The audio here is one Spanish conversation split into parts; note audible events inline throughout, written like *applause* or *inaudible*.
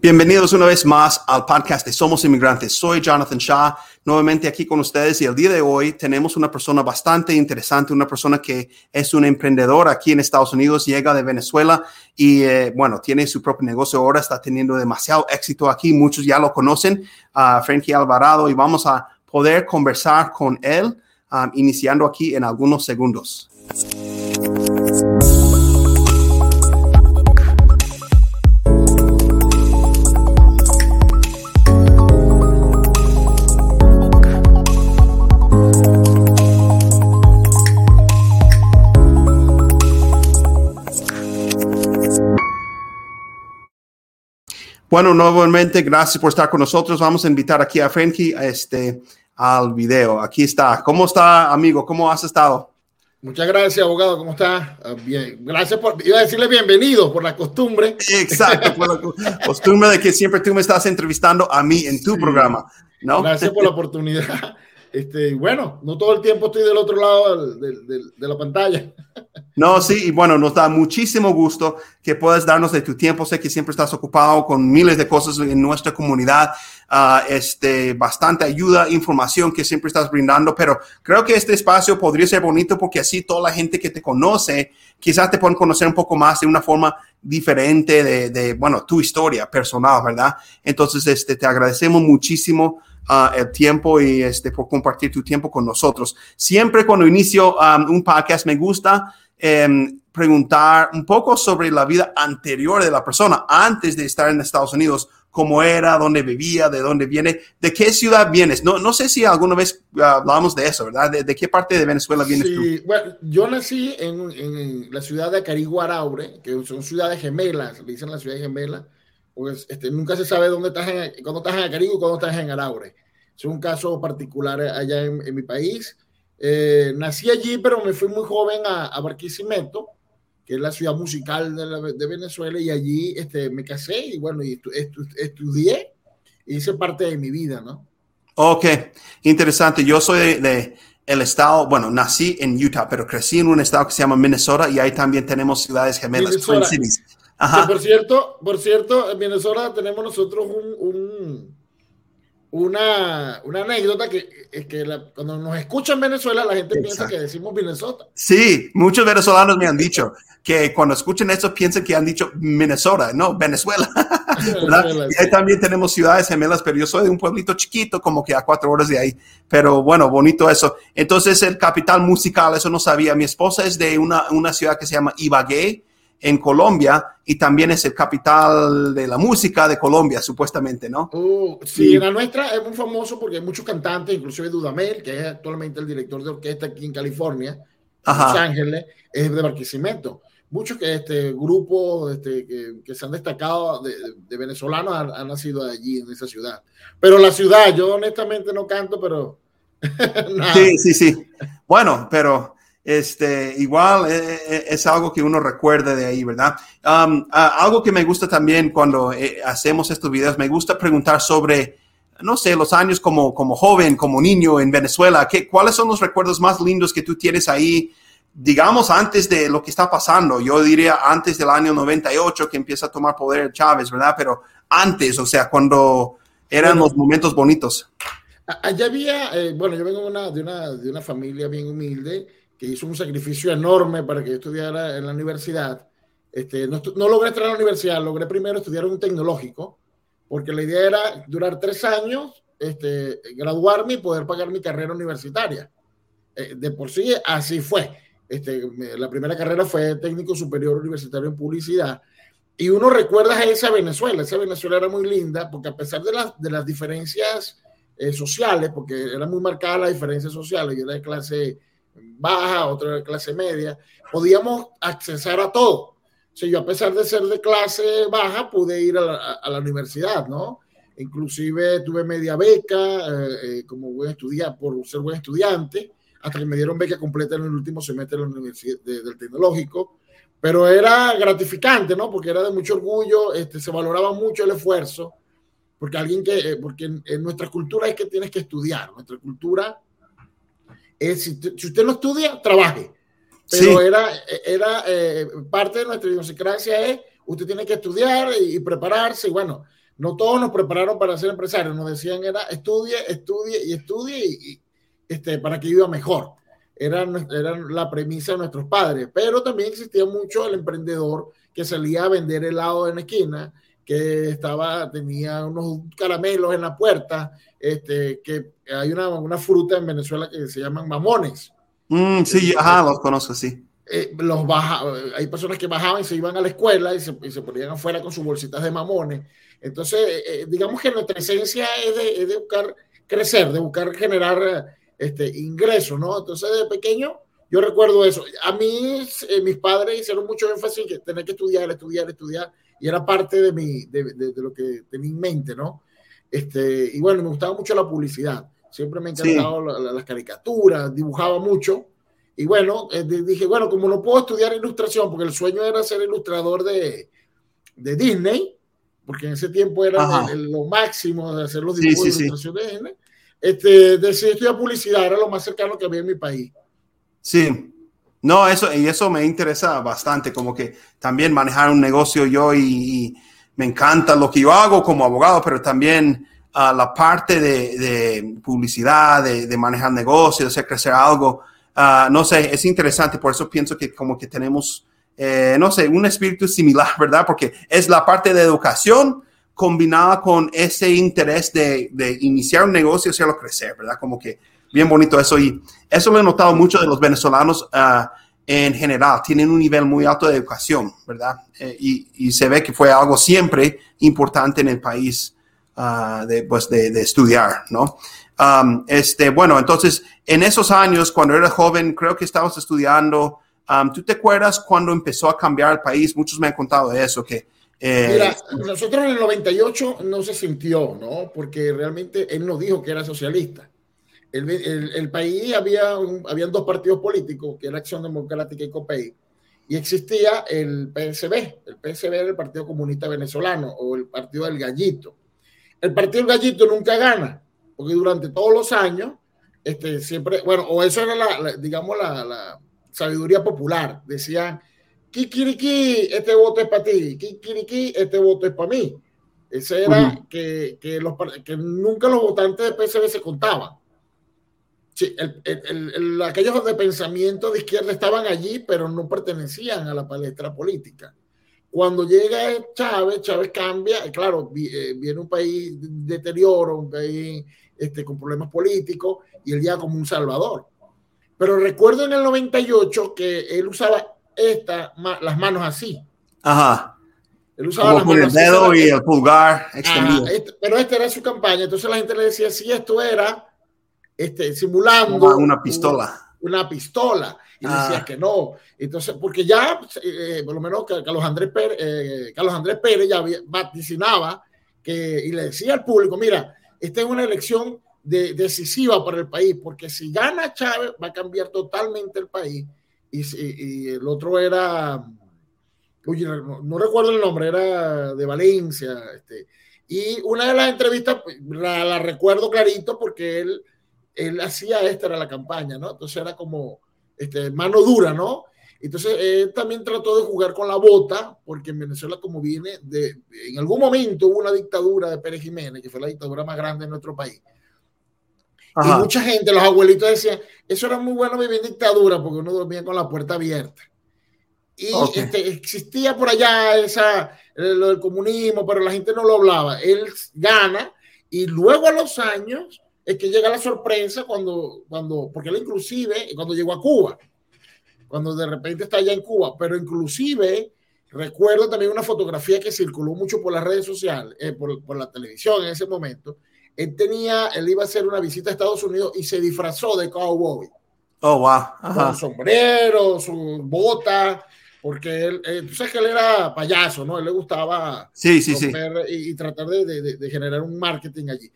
Bienvenidos una vez más al podcast de Somos Inmigrantes. Soy Jonathan Shaw, nuevamente aquí con ustedes y el día de hoy tenemos una persona bastante interesante, una persona que es un emprendedor aquí en Estados Unidos, llega de Venezuela y eh, bueno, tiene su propio negocio ahora, está teniendo demasiado éxito aquí, muchos ya lo conocen, Frankie Alvarado y vamos a poder conversar con él um, iniciando aquí en algunos segundos. Bueno, nuevamente, gracias por estar con nosotros. Vamos a invitar aquí a Frankie este, al video. Aquí está. ¿Cómo está, amigo? ¿Cómo has estado? Muchas gracias, abogado. ¿Cómo está? Ah, bien. Gracias por, iba a decirle bienvenido por la costumbre. Exacto, por la *laughs* costumbre de que siempre tú me estás entrevistando a mí en tu programa. ¿no? Gracias por la oportunidad. Este, bueno, no todo el tiempo estoy del otro lado de, la pantalla. *laughs* No, sí, y bueno, nos da muchísimo gusto que puedas darnos de tu tiempo. Sé que siempre estás ocupado con miles de cosas en nuestra comunidad, uh, este, bastante ayuda, información que siempre estás brindando, pero creo que este espacio podría ser bonito porque así toda la gente que te conoce, quizás te pueden conocer un poco más de una forma diferente de, de bueno, tu historia personal, ¿verdad? Entonces, este, te agradecemos muchísimo uh, el tiempo y este, por compartir tu tiempo con nosotros. Siempre cuando inicio um, un podcast me gusta eh, preguntar un poco sobre la vida anterior de la persona antes de estar en Estados Unidos, cómo era, dónde vivía, de dónde viene, de qué ciudad vienes. No, no sé si alguna vez uh, hablamos de eso, ¿verdad? ¿De, de, qué parte de Venezuela vienes sí, tú? Bueno, yo nací en, en, la ciudad de Acariguaraure, que son ciudades gemelas, le dicen la ciudad gemela pues este, nunca se sabe dónde estás en, cuando estás en Acarigo y cuando estás en Araure. Es un caso particular allá en, en mi país. Eh, nací allí, pero me fui muy joven a, a, Barquisimeto, que es la ciudad musical de, la, de Venezuela, y allí este, me casé y bueno, y estu, estu, estudié, hice parte de mi vida, ¿no? Ok, interesante. Yo soy de, de, el estado, bueno, nací en Utah, pero crecí en un estado que se llama Minnesota y ahí también tenemos ciudades gemelas, Twin Cities. Ajá. por cierto, por cierto, en Minnesota tenemos nosotros un, un una, una, anécdota que, que la, cuando nos escucha en Venezuela la gente Exacto. piensa que decimos Minnesota. Sí, muchos venezolanos me han dicho que cuando escuchen esto piensan que han dicho Minnesota, no, Venezuela. *laughs* Venezuela y ahí también tenemos ciudades gemelas, pero yo soy de un pueblito chiquito, como que a cuatro horas de ahí. Pero bueno, bonito eso. Entonces el capital musical, eso no sabía. Mi esposa es de una, una ciudad que se llama Ibagué, en Colombia y también es el capital de la música de Colombia, supuestamente, ¿no? Uh, sí, y, la nuestra es muy famoso porque hay muchos cantantes, inclusive Dudamel, que es actualmente el director de orquesta aquí en California, en Los Ángeles, es de Barquisimeto. Muchos que este grupos este, que, que, se han destacado de, de venezolanos han, han, nacido allí en esa ciudad. Pero la ciudad, yo honestamente no canto, pero *laughs* sí, sí, sí. Bueno, pero este, igual eh, es algo que uno recuerda de ahí, ¿verdad? Um, uh, algo que me gusta también cuando eh, hacemos estos videos, me gusta preguntar sobre, no sé, los años como, como joven, como niño en Venezuela. ¿qué, ¿Cuáles son los recuerdos más lindos que tú tienes ahí? Digamos antes de lo que está pasando, yo diría antes del año 98 que empieza a tomar poder Chávez, ¿verdad? Pero antes, o sea, cuando eran bueno, los momentos bonitos. Allá había, eh, bueno, yo vengo de una, de, una, de una familia bien humilde que hizo un sacrificio enorme para que yo estudiara en la universidad. Este, no, no, logré entrar a la universidad, logré primero estudiar un tecnológico, porque la idea era durar tres años, este, graduarme y poder pagar mi carrera universitaria. Eh, de por sí, así fue. Este, la primera carrera fue técnico superior universitario en publicidad. Y uno recuerda a esa Venezuela. Esa Venezuela era muy linda, porque a pesar de, las, de las diferencias eh, sociales, porque era muy marcada la diferencia social, yo era de clase baja, otra de clase media, podíamos accesar a todo. O yo a pesar de ser de clase baja, pude ir a la, universidad, ¿no? Inclusive tuve media beca eh, eh, como buen estudiante, por ser buen estudiante, hasta que me dieron beca completa en el último semestre de la universidad, de, del tecnológico. Pero era gratificante, ¿no? Porque era de mucho orgullo, este, se valoraba mucho el esfuerzo, porque alguien que, eh, porque en, en nuestra cultura es que tienes que estudiar, nuestra cultura es, si, si, usted no estudia, trabaje. Pero sí. era, era eh, parte de nuestra idiosincrasia es, usted tiene que estudiar y, y, prepararse. Y bueno, no todos nos prepararon para ser empresarios, nos decían era estudie, estudie y estudie y, este, para que iba mejor. Era, era la premisa de nuestros padres, pero también existía mucho el emprendedor que salía a vender helado en la esquina, que estaba, tenía unos caramelos en la puerta, este, que hay una, una fruta en Venezuela que se llaman mamones. Mm, sí, ajá, los conozco, sí. Eh, los baja, hay personas que bajaban y se iban a la escuela y se, y se ponían afuera con sus bolsitas de mamones. Entonces, eh, eh, digamos que nuestra esencia es de, es de, buscar crecer, de buscar generar este, ingresos, ¿no? Entonces, de pequeño, yo recuerdo eso. A mí, mis padres hicieron mucho énfasis en que tener que estudiar, estudiar, estudiar, y era parte de, mi, de, de, de lo que tenía en mente, ¿no? Este, y bueno, me gustaba mucho la publicidad. Siempre me encantaba sí. la, las caricaturas, dibujaba mucho. Y bueno, eh, dije, bueno, como no puedo estudiar ilustración, porque el sueño era ser ilustrador de, de Disney, porque en ese tiempo era el, el, lo máximo de hacer los dibujos sí, sí, de ilustración de Disney, este, decidí estudiar publicidad, era lo más cercano que había en mi país. Sí, no, eso, y eso me interesa bastante, como que también manejar un negocio yo y, me encanta lo que yo hago como abogado, pero también uh, la parte de, publicidad, de, de, manejar negocios, de crecer algo, uh, no sé, es interesante, por eso pienso que como que tenemos, eh, no sé, un espíritu similar, ¿verdad? Porque es la parte de educación combinada con ese interés de, de iniciar un negocio y hacerlo crecer, ¿verdad? Como que bien bonito eso y eso lo he notado mucho de los venezolanos uh, en general, tienen un nivel muy alto de educación, ¿verdad? Eh, y, se ve que fue algo siempre importante en el país uh, de, pues de, estudiar, ¿no? Este, bueno, entonces, en esos años, cuando era joven, creo que estabas estudiando, um, ¿tú te acuerdas cuando empezó a cambiar el país? Muchos me han contado eso, que... Eh, Mira, nosotros en el 98 no se sintió, ¿no? Porque realmente él nos dijo que era socialista el, el, el, país había un, habían dos partidos políticos, que era Acción Democrática y COPEI, y existía el PSB. El PSB era el Partido Comunista Venezolano o el Partido del Gallito. El Partido del Gallito nunca gana, porque durante todos los años, este, siempre, bueno, o eso era la, la digamos, la, la, sabiduría popular. Decían, Kikiriki, este voto es para ti, Kikiriki, este voto es para mí. Ese era uh -huh. que, que, los, que nunca los votantes de PSB se contaban Sí, el, el, el, aquellos de pensamiento de izquierda estaban allí, pero no pertenecían a la palestra política. Cuando llega Chávez, Chávez cambia, claro, eh, viene un país de deterioro, un país este, con problemas políticos, y él ya como un salvador. Pero recuerdo en el 98 que él usaba esta, las manos así. Ajá. Él usaba como las manos el dedo así, y el pulgar extendido. Ajá, este, pero esta era su campaña, entonces la gente le decía, si esto era este, simulando una, pistola. Una, una, pistola. Y ah. decía que no. Entonces, porque ya, eh, por lo menos Carlos Andrés Pérez, eh, Carlos Andrés Pérez ya vaticinaba que, y le decía al público, mira, esta es una elección de, decisiva para el país, porque si gana Chávez va a cambiar totalmente el país. Y, y, y el otro era, uy, no, no, recuerdo el nombre, era de Valencia. Este, y una de las entrevistas la, la recuerdo clarito porque él él hacía esta era la campaña, ¿no? Entonces era como este, mano dura, ¿no? Entonces él también trató de jugar con la bota, porque en Venezuela como viene de, en algún momento hubo una dictadura de Pérez Jiménez, que fue la dictadura más grande de nuestro país. Ajá. Y mucha gente, los abuelitos decían, eso era muy bueno vivir en dictadura, porque uno dormía con la puerta abierta. Y okay. este, existía por allá esa, lo del comunismo, pero la gente no lo hablaba. Él gana y luego a los años es que llega la sorpresa cuando, cuando, porque él inclusive, cuando llegó a Cuba, cuando de repente está allá en Cuba, pero inclusive recuerdo también una fotografía que circuló mucho por las redes sociales, eh, por, por, la televisión en ese momento. Él tenía, él iba a hacer una visita a Estados Unidos y se disfrazó de cowboy. Oh, wow. Ajá. Con sombrero, su bota, porque él, eh, tú sabes que él era payaso, ¿no? Él le gustaba sí, sí, sí. Y, y, tratar de, de, de, generar un marketing allí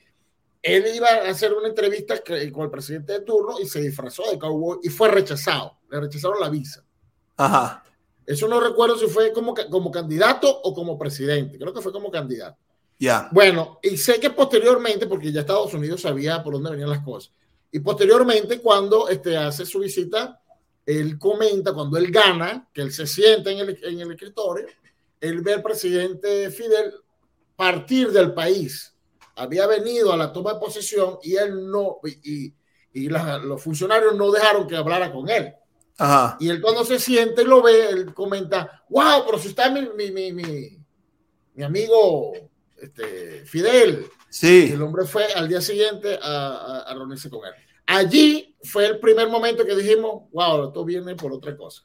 él iba a hacer una entrevista con el presidente de turno y se disfrazó de cowboy y fue rechazado. Le rechazaron la visa. Ajá. Eso no recuerdo si fue como, como candidato o como presidente. Creo que fue como candidato. Ya. Yeah. Bueno, y sé que posteriormente, porque ya Estados Unidos sabía por dónde venían las cosas, y posteriormente cuando este, hace su visita, él comenta, cuando él gana, que él se sienta en el, en el escritorio, él ve al presidente Fidel partir del país. Había venido a la toma de posesión y él no, y, y los funcionarios no dejaron que hablara con él. Ajá. Y él cuando se siente y lo ve, él comenta, wow, pero si está mi, mi, mi, mi, amigo este, Fidel. Sí. Y el hombre fue al día siguiente a, a, reunirse con él. Allí fue el primer momento que dijimos, wow, esto viene por otra cosa.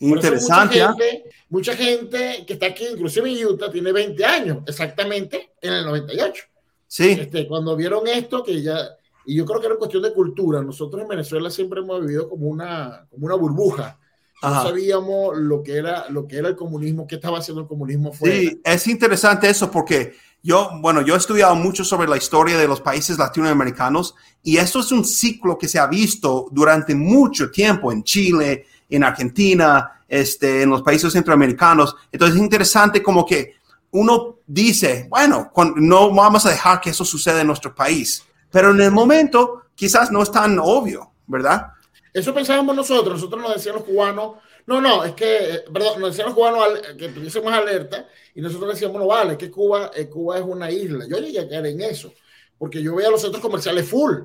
Interesante. Mucha gente, mucha gente, que está aquí, inclusive en Utah, tiene 20 años, exactamente en el 98. Sí. Este, cuando vieron esto, que ya y yo creo que era cuestión de cultura. Nosotros en Venezuela siempre hemos vivido como una, como una burbuja. No sabíamos lo que, era, lo que era el comunismo, qué estaba haciendo el comunismo fuera. Sí, es interesante eso porque yo, bueno, yo he estudiado mucho sobre la historia de los países latinoamericanos y esto es un ciclo que se ha visto durante mucho tiempo en Chile, en Argentina, este, en los países centroamericanos. Entonces es interesante como que uno dice, bueno, no vamos a dejar que eso suceda en nuestro país. Pero en el momento quizás no es tan obvio, ¿verdad? Eso pensábamos nosotros, nosotros nos decían los cubanos, no, no, es que, eh, perdón, nos decían los cubanos que tuviésemos alerta y nosotros decíamos, no vale, que Cuba, eh, Cuba es una isla. Yo llegué a caer en eso, porque yo veía los centros comerciales full.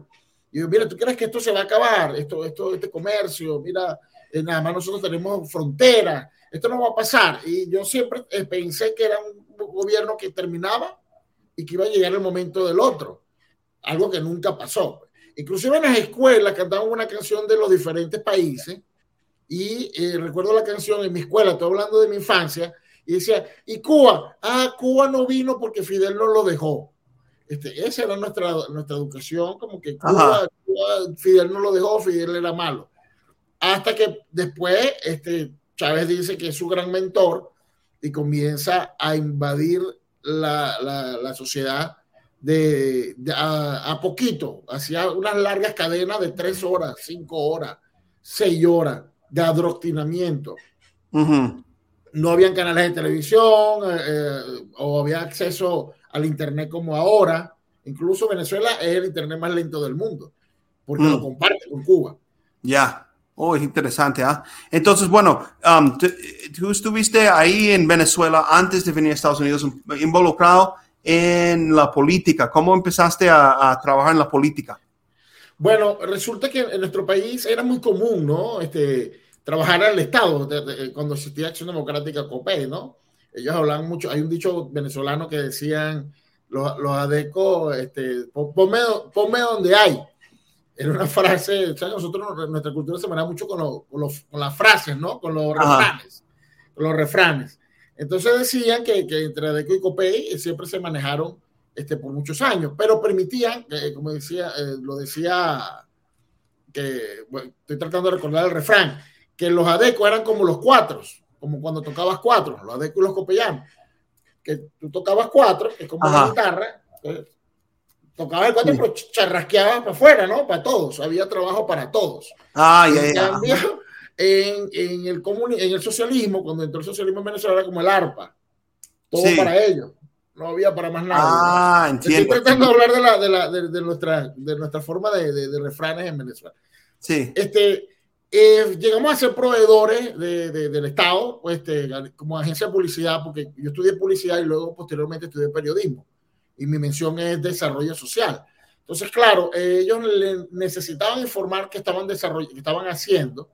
Y yo, mira, ¿tú crees que esto se va a acabar? Esto, esto, este comercio, mira, eh, nada más nosotros tenemos frontera, esto no va a pasar. Y yo siempre pensé que era un gobierno que terminaba y que iba a llegar el momento del otro algo que nunca pasó. Inclusive en las escuelas cantaban una canción de los diferentes países y eh, recuerdo la canción en mi escuela, estoy hablando de mi infancia, y decía, ¿y Cuba? Ah, Cuba no vino porque Fidel no lo dejó. Este, esa era nuestra, nuestra educación, como que Cuba, Fidel no lo dejó, Fidel era malo. Hasta que después este, Chávez dice que es su gran mentor y comienza a invadir la, la, la sociedad de, a, poquito, hacía unas largas cadenas de tres horas, cinco horas, seis horas de adoctrinamiento. No habían canales de televisión eh, eh, o había acceso al Internet como ahora. Incluso Venezuela es el Internet más lento del mundo, porque lo mm. comparte con Cuba. Ya. Oh, es interesante, ¿ah? Entonces, bueno, um, tú estuviste ahí en Venezuela antes de venir a Estados Unidos involucrado en la política? ¿Cómo empezaste a, trabajar en la política? Bueno, resulta que en nuestro país era muy común, ¿no? Este, trabajar en el Estado, cuando existía Acción Democrática COPE, ¿no? Ellos hablaban mucho, hay un dicho venezolano que decían los, los adecos, este, ponme, donde hay. Era una frase, ¿sabes? nosotros, nuestra cultura se maneja mucho con, con, las frases, ¿no? Con los refranes. Con los refranes. Entonces decían que, que entre ADECO y COPEI siempre se manejaron este, por muchos años, pero permitían, como decía, eh, lo decía, que estoy tratando de recordar el refrán, que los ADECO eran como los cuatro, como cuando tocabas cuatro, los ADECO y los copellanos, que tú tocabas cuatro, que es como una guitarra, pues, tocabas el cuatro, pero charrasqueabas para afuera, ¿no? Para todos, había trabajo para todos. Ah, ya, en, en, el en el socialismo, cuando entró el socialismo en Venezuela, era como el ARPA. Todo para ellos. No había para más nada. Ah, entiendo. Estoy tratando de hablar de, la, de, la, de, nuestra, de nuestra forma de, de, refranes en Venezuela. Sí. Este, eh, llegamos a ser proveedores del Estado, pues, este, como agencia de publicidad, porque yo estudié publicidad y luego posteriormente estudié periodismo. Y mi mención es desarrollo social. Entonces, claro, ellos necesitaban informar qué estaban, qué estaban haciendo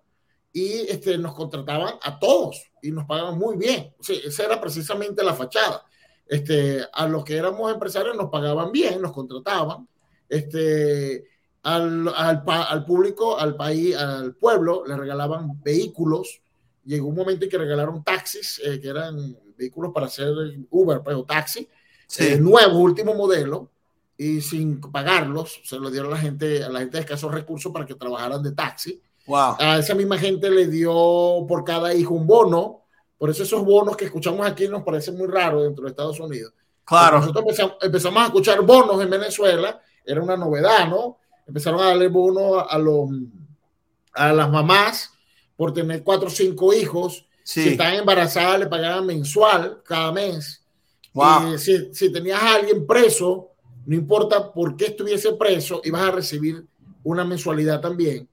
y este, nos contrataban a todos y nos pagaban muy bien. O sea, esa era precisamente la fachada. Este, a los que éramos empresarios nos pagaban bien, nos contrataban. Este, al, al, al público, al país, al pueblo, le regalaban vehículos. Llegó un momento en que regalaron taxis, eh, que eran vehículos para hacer Uber, pues, taxi, sí. eh, nuevo, último modelo, y sin pagarlos, se lo dieron a la gente, a la gente de escasos recursos para que trabajaran de taxi a esa misma gente le dio por cada hijo un bono. Por eso esos bonos que escuchamos aquí nos parecen muy raros dentro de Estados Unidos. Claro. nosotros empezamos, a escuchar bonos en Venezuela, era una novedad, ¿no? Empezaron a darle bonos a, los, a las mamás por tener cuatro o cinco hijos. Si estaban embarazadas, le pagaban mensual cada mes. Wow. Y si, si tenías a alguien preso, no importa por qué estuviese preso, ibas a recibir una mensualidad también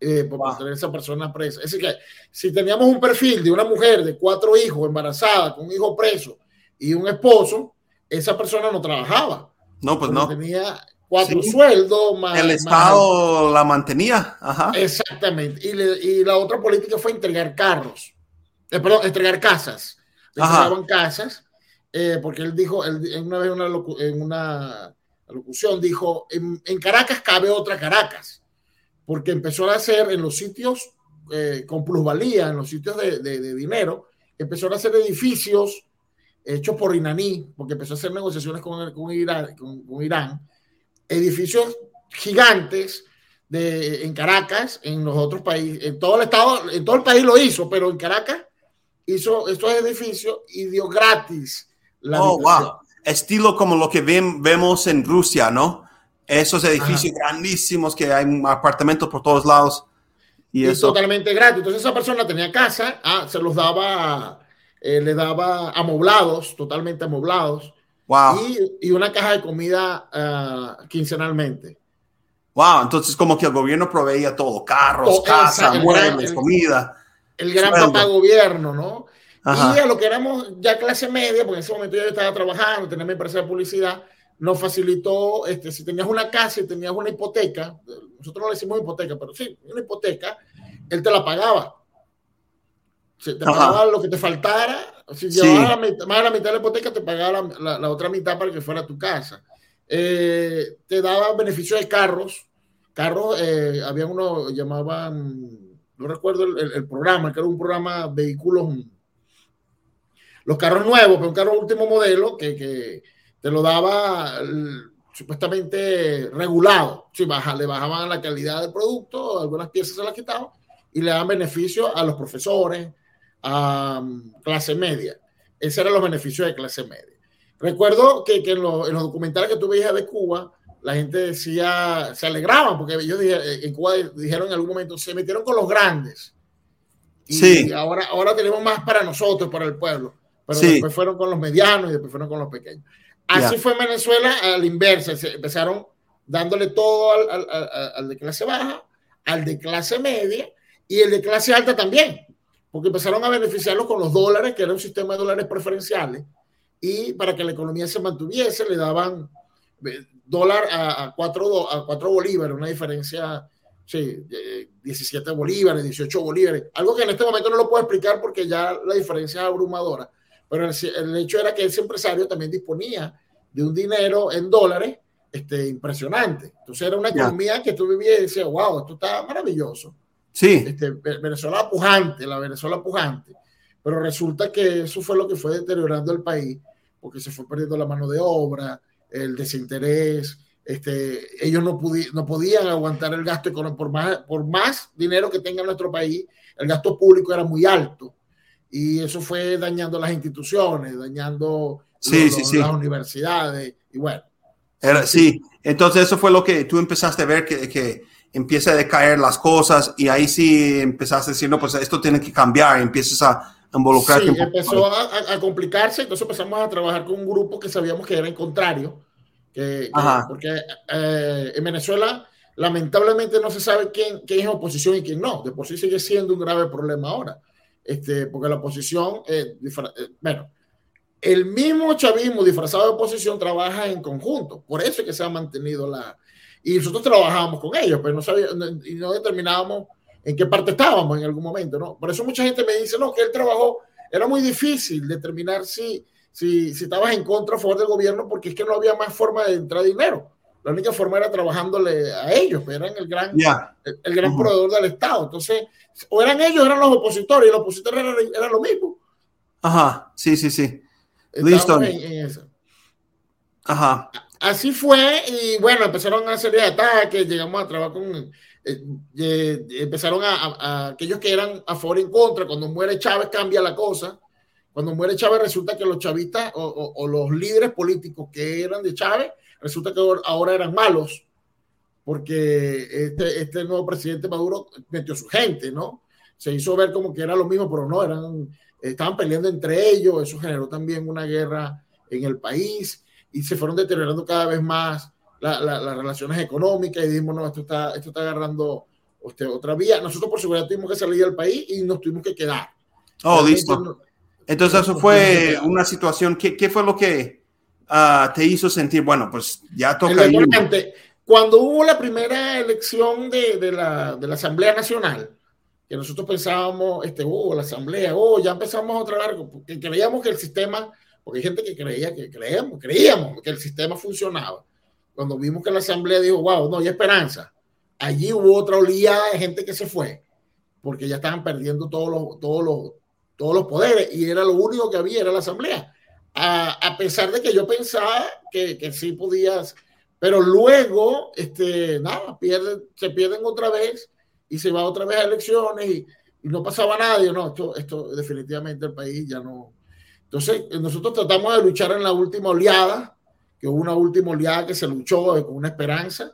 eh, por tener esa persona presa. Es decir, que si teníamos un perfil de una mujer de cuatro hijos embarazada, con un hijo preso y un esposo, esa persona no trabajaba. No, pues no. Tenía cuatro sueldos más. El Estado la mantenía. Ajá. Exactamente. Y, la otra política fue entregar carros. Eh, perdón, entregar casas. entregaban casas. Eh, porque él dijo, él, una vez en una locución dijo, en, Caracas cabe otra Caracas. Porque empezó a hacer en los sitios eh, con plusvalía, en los sitios de, de dinero, empezó a hacer edificios hechos por Iraní, porque empezó a hacer negociaciones con, con, Irán, con, Irán, edificios gigantes de, en Caracas, en los otros países, en todo el estado, en todo el país lo hizo, pero en Caracas hizo estos edificios y dio gratis la oh, wow. Estilo como lo que vemos en Rusia, ¿no? Esos edificios grandísimos que hay apartamentos por todos lados. Y, es totalmente gratis. Entonces esa persona tenía casa, ah, se los daba eh, le daba amoblados, totalmente amoblados. Wow. Y, una caja de comida uh, quincenalmente. Wow, entonces como que el gobierno proveía todo, carros, casa, muebles, comida. El gran papá gobierno, ¿no? Y a lo que éramos ya clase media, porque en ese momento yo estaba trabajando, tenía mi empresa de publicidad, nos facilitó, este, si tenías una casa y tenías una hipoteca, nosotros no le decimos hipoteca, pero sí, una hipoteca, él te la pagaba te pagaba lo que te faltara. Si llevabas más de la mitad de la hipoteca, te pagaba la, otra mitad para que fuera tu casa. Eh, te daba beneficio de carros. Carros, eh, había uno, llamaban, no recuerdo el, programa, que era un programa vehículos, los carros nuevos, pero un carro último modelo que, que te lo daba supuestamente regulado. Si baja, le bajaban la calidad del producto, algunas piezas se las quitaban y le daban beneficio a los profesores, a clase media. Esos eran los beneficios de clase media. Recuerdo que, que en, los documentales que tú veías de Cuba, la gente decía, se alegraban, porque ellos en Cuba dijeron en algún momento, se metieron con los grandes. Y sí. ahora, ahora tenemos más para nosotros, para el pueblo. Pero después fueron con los medianos y después fueron con los pequeños. Así fue en Venezuela a la inversa. Se empezaron dándole todo al, al, al, de clase baja, al de clase media y el de clase alta también porque empezaron a beneficiarlos con los dólares, que era un sistema de dólares preferenciales, y para que la economía se mantuviese, le daban eh, dólar a, a, cuatro, a cuatro bolívares, una diferencia, sí, 17 bolívares, 18 bolívares, algo que en este momento no lo puedo explicar porque ya la diferencia es abrumadora, pero el, hecho era que ese empresario también disponía de un dinero en dólares este, impresionante. Entonces era una economía que tú vivías y decías, wow, esto está maravilloso. Sí. Este, Venezuela pujante, la Venezuela pujante. Pero resulta que eso fue lo que fue deteriorando el país, porque se fue perdiendo la mano de obra, el desinterés. Este, ellos no, no podían aguantar el gasto económico. Por más, por más dinero que tenga nuestro país, el gasto público era muy alto. Y eso fue dañando las instituciones, dañando las universidades. Y bueno. Era, sí, entonces eso fue lo que tú empezaste a ver que, que empieza a decaer las cosas y ahí sí empezaste a decir, no, pues esto tiene que cambiar, empiezas a involucrarte. Sí, empezó a, complicarse, entonces empezamos a trabajar con un grupo que sabíamos que era en contrario, que, porque eh, en Venezuela lamentablemente no se sabe quién, quién, es oposición y quién no, de por sí sigue siendo un grave problema ahora, este, porque la oposición, eh, bueno, el mismo chavismo disfrazado de oposición trabaja en conjunto, por eso es que se ha mantenido la, y nosotros trabajábamos con ellos, pero no sabíamos y no determinábamos en qué parte estábamos en algún momento, ¿no? Por eso mucha gente me dice, no, que él trabajó, era muy difícil determinar si, si, si estabas en contra o a favor del gobierno, porque es que no había más forma de entrar dinero. La única forma era trabajándole a ellos, pero eran el gran, el, gran proveedor del Estado. Entonces, o eran ellos, eran los opositores, y los opositores eran, lo mismo. Ajá, sí, sí, sí. Listo. Ajá así fue y bueno, empezaron una serie de ataques, llegamos a trabajar con, eh, eh, empezaron a, aquellos que eran a favor y en contra, cuando muere Chávez cambia la cosa, cuando muere Chávez resulta que los chavistas o, los líderes políticos que eran de Chávez, resulta que ahora eran malos, porque este, este nuevo presidente Maduro metió su gente, ¿no? Se hizo ver como que era lo mismo, pero no, eran, estaban peleando entre ellos, eso generó también una guerra en el país y se fueron deteriorando cada vez más las relaciones económicas y dijimos, no, esto está, esto está agarrando usted, otra vía. Nosotros por seguridad tuvimos que salir del país y nos tuvimos que quedar. Oh, listo. Entonces eso fue una situación, ¿qué, ¿qué, fue lo que, uh, te hizo sentir, bueno, pues ya toca ir? Cuando hubo la primera elección de, de, la, de, la, Asamblea Nacional, que nosotros pensábamos, este, oh, la Asamblea, oh, ya empezamos otra vez, porque creíamos que el sistema, porque hay gente que creía, que creíamos, creíamos que el sistema funcionaba. Cuando vimos que la Asamblea dijo, wow, no hay esperanza, allí hubo otra oleada de gente que se fue, porque ya estaban perdiendo todos los, todos los, todos los poderes y era lo único que había, era la Asamblea. A, a pesar de que yo pensaba que, que sí podías pero luego, este, nada, pierden, se pierden otra vez y se va otra vez a elecciones y, y no pasaba nada. no, esto, esto definitivamente el país ya no. Entonces, nosotros tratamos de luchar en la última oleada, que hubo una última oleada que se luchó con una esperanza,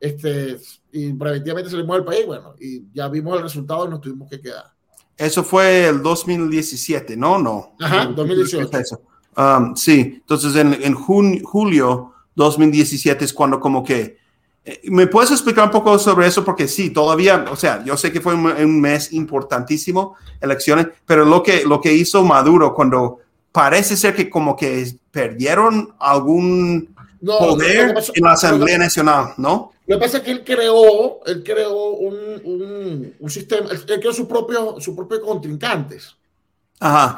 este, y preventivamente salimos del país, bueno, y ya vimos el resultado y nos tuvimos que quedar. Eso fue el 2017, ¿no? No. Ajá, 2018. Um, sí, entonces en, en julio 2017 es cuando como que... Eh, ¿Me puedes explicar un poco sobre eso? Porque sí, todavía, o sea, yo sé que fue un, mes importantísimo, elecciones, pero lo que, lo que hizo Maduro cuando parece ser que como que perdieron algún poder en la Asamblea Nacional, ¿no? Lo que pasa es que él creó, él creó un, un, sistema, él creó sus propios su propio contrincantes.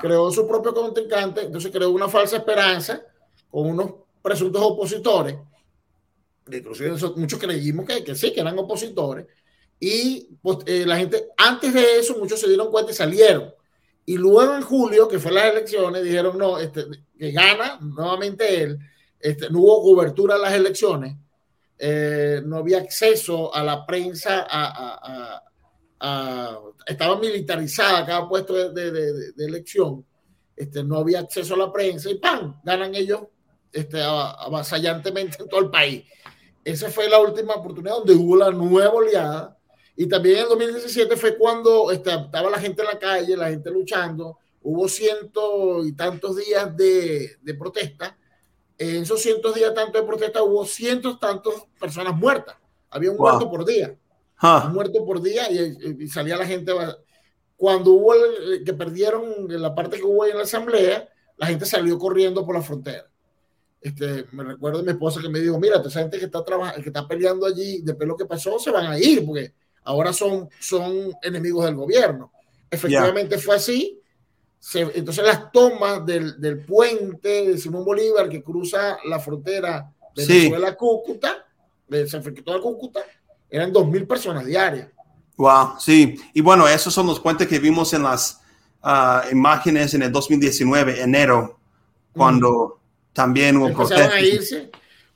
Creó su propio contrincante, entonces creó una falsa esperanza con unos presuntos opositores, inclusive muchos creímos que, que, sí, que eran opositores, y pues, eh, la gente, antes de eso, muchos se dieron cuenta y salieron. Y luego en julio, que fue las elecciones, dijeron, no, este, que gana nuevamente él, este, no hubo cobertura a las elecciones, eh, no había acceso a la prensa, a, estaba militarizada cada puesto de, de, de, elección, este, no había acceso a la prensa y ¡pam! ganan ellos este, avasallantemente en todo el país. Esa fue la última oportunidad donde hubo la nueva oleada. Y también en 2017 fue cuando este, estaba la gente en la calle, la gente luchando. Hubo ciento y tantos días de, de protesta. En esos cientos días tantos de protesta hubo cientos tantos personas muertas. Había un muerto por día. Muerto por día y, y, salía la gente. Cuando hubo el, que perdieron la parte que hubo en la asamblea, la gente salió corriendo por la frontera. Este, me recuerdo de mi esposa que me dijo, mira, esa gente que está trabajando, que está peleando allí, después de lo que pasó, se van a ir, porque ahora son, son enemigos del gobierno. Efectivamente fue así. entonces las tomas del, del, puente de Simón Bolívar que cruza la frontera de Venezuela a Cúcuta, de San Francisco a Cúcuta, eran 2.000 personas diarias. Wow, sí. Y bueno, esos son los puentes que vimos en las uh, imágenes en el 2019, enero, cuando también hubo Empezaron a irse.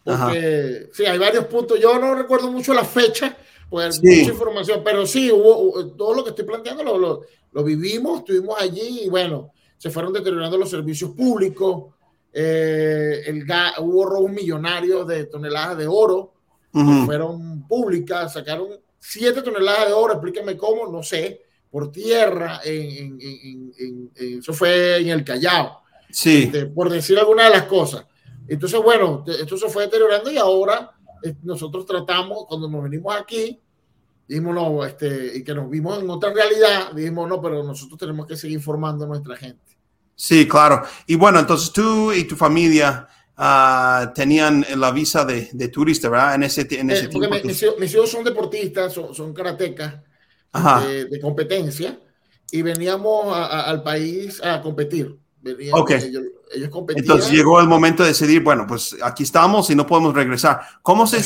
Porque, sí, hay varios puntos. Yo no recuerdo mucho la fecha, pues mucha información, pero sí, hubo todo lo que estoy planteando, lo, lo, vivimos, estuvimos allí y bueno, se fueron deteriorando los servicios públicos. Eh, el hubo robos millonarios de toneladas de oro, fueron públicas, sacaron siete toneladas de oro, explíqueme cómo, no sé, por tierra, en, en, en, eso fue en el Callao. Sí. Este, por decir alguna de las cosas. Entonces, bueno, esto se fue deteriorando y ahora nosotros tratamos, cuando nos venimos aquí, dijimos, no, este, y que nos vimos en otra realidad, dijimos, no, pero nosotros tenemos que seguir formando a nuestra gente. Sí, claro. Y bueno, entonces tú y tu familia uh, tenían la visa de, de, turista, ¿verdad? En ese, en ese eh, tiempo. Mis, mis, hijos son deportistas, son, son karatecas de, de, competencia y veníamos a, a, al país a competir entonces llegó el momento de decidir, bueno, pues aquí estamos y no podemos regresar. ¿Cómo se...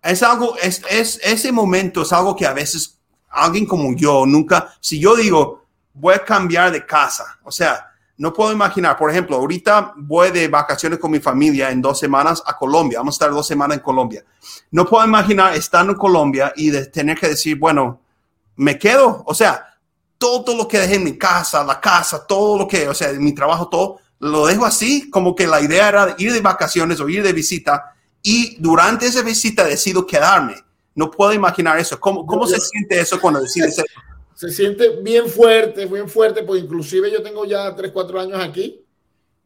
Es algo, es, es, ese momento es algo que a veces alguien como yo nunca, si yo digo, voy a cambiar de casa, o sea, no puedo imaginar, por ejemplo, ahorita voy de vacaciones con mi familia en dos semanas a Colombia, vamos a estar dos semanas en Colombia. No puedo imaginar estando en Colombia y de tener que decir, bueno, me quedo, o sea, todo lo que dejé en mi casa, la casa, todo lo que, o sea, mi trabajo, todo, lo dejo así, como que la idea era ir de vacaciones o ir de visita y durante esa visita decido quedarme. No puedo imaginar eso. ¿Cómo, cómo se siente eso cuando decides *laughs* eso? Se siente bien fuerte, bien fuerte, pues inclusive yo tengo ya 3, 4 años aquí